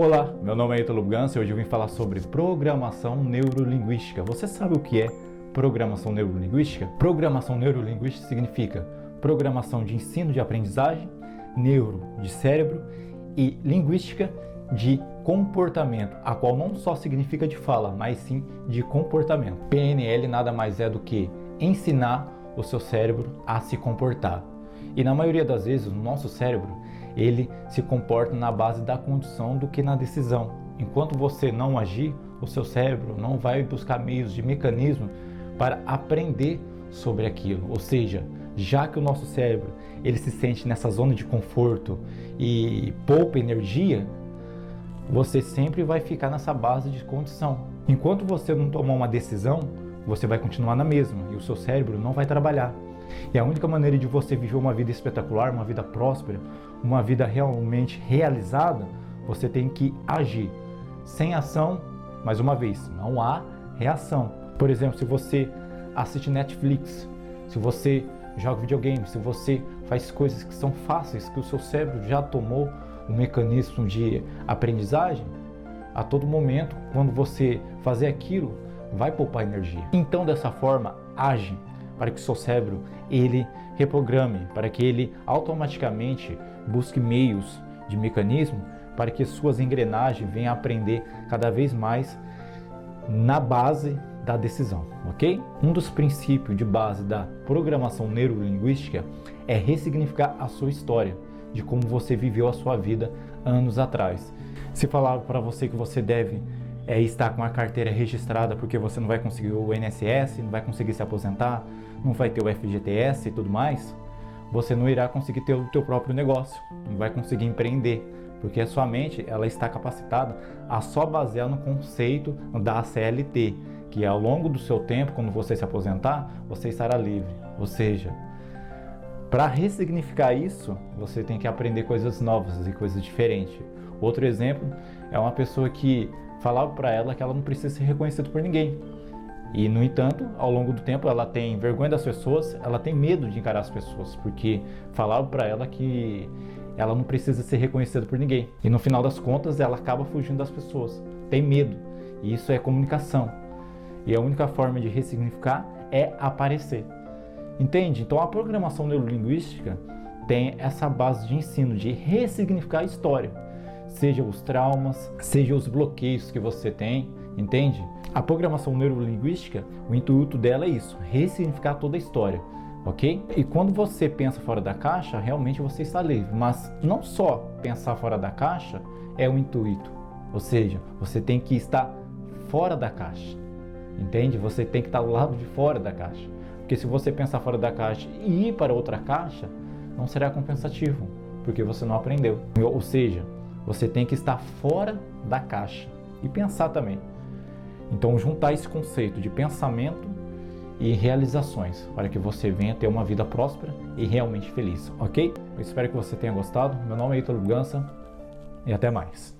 Olá, meu nome é Ítalo Ganso e hoje eu vim falar sobre programação neurolinguística. Você sabe o que é programação neurolinguística? Programação neurolinguística significa programação de ensino de aprendizagem, neuro de cérebro e linguística de comportamento, a qual não só significa de fala, mas sim de comportamento. PNL nada mais é do que ensinar o seu cérebro a se comportar. E na maioria das vezes o nosso cérebro ele se comporta na base da condição do que na decisão. Enquanto você não agir, o seu cérebro não vai buscar meios de mecanismo para aprender sobre aquilo. Ou seja, já que o nosso cérebro ele se sente nessa zona de conforto e poupa energia, você sempre vai ficar nessa base de condição. Enquanto você não tomar uma decisão, você vai continuar na mesma e o seu cérebro não vai trabalhar. E a única maneira de você viver uma vida espetacular, uma vida próspera, uma vida realmente realizada, você tem que agir. Sem ação, mais uma vez, não há reação. Por exemplo, se você assiste Netflix, se você joga videogame, se você faz coisas que são fáceis, que o seu cérebro já tomou o um mecanismo de aprendizagem, a todo momento, quando você fazer aquilo, vai poupar energia. Então, dessa forma, age para que o seu cérebro ele reprograme, para que ele automaticamente busque meios de mecanismo para que suas engrenagens venham a aprender cada vez mais na base da decisão, ok? Um dos princípios de base da programação neurolinguística é ressignificar a sua história, de como você viveu a sua vida anos atrás. Se falar para você que você deve é, estar com a carteira registrada porque você não vai conseguir o INSS, não vai conseguir se aposentar, não vai ter o FGTS e tudo mais, você não irá conseguir ter o teu próprio negócio, não vai conseguir empreender, porque a sua mente ela está capacitada a só basear no conceito da CLT, que ao longo do seu tempo, quando você se aposentar, você estará livre. Ou seja, para ressignificar isso, você tem que aprender coisas novas e coisas diferentes. Outro exemplo é uma pessoa que falava para ela que ela não precisa ser reconhecida por ninguém. E, no entanto, ao longo do tempo, ela tem vergonha das pessoas, ela tem medo de encarar as pessoas, porque falavam para ela que ela não precisa ser reconhecida por ninguém. E no final das contas, ela acaba fugindo das pessoas. Tem medo. E isso é comunicação. E a única forma de ressignificar é aparecer. Entende? Então a programação neurolinguística tem essa base de ensino de ressignificar a história, seja os traumas, seja os bloqueios que você tem, entende? A programação neurolinguística, o intuito dela é isso, ressignificar toda a história, ok? E quando você pensa fora da caixa, realmente você está livre. Mas não só pensar fora da caixa é o intuito, ou seja, você tem que estar fora da caixa, entende? Você tem que estar do lado de fora da caixa. Porque se você pensar fora da caixa e ir para outra caixa, não será compensativo, porque você não aprendeu. Ou seja, você tem que estar fora da caixa e pensar também. Então, juntar esse conceito de pensamento e realizações para que você venha ter uma vida próspera e realmente feliz, ok? Eu espero que você tenha gostado. Meu nome é Ítalo Gança e até mais.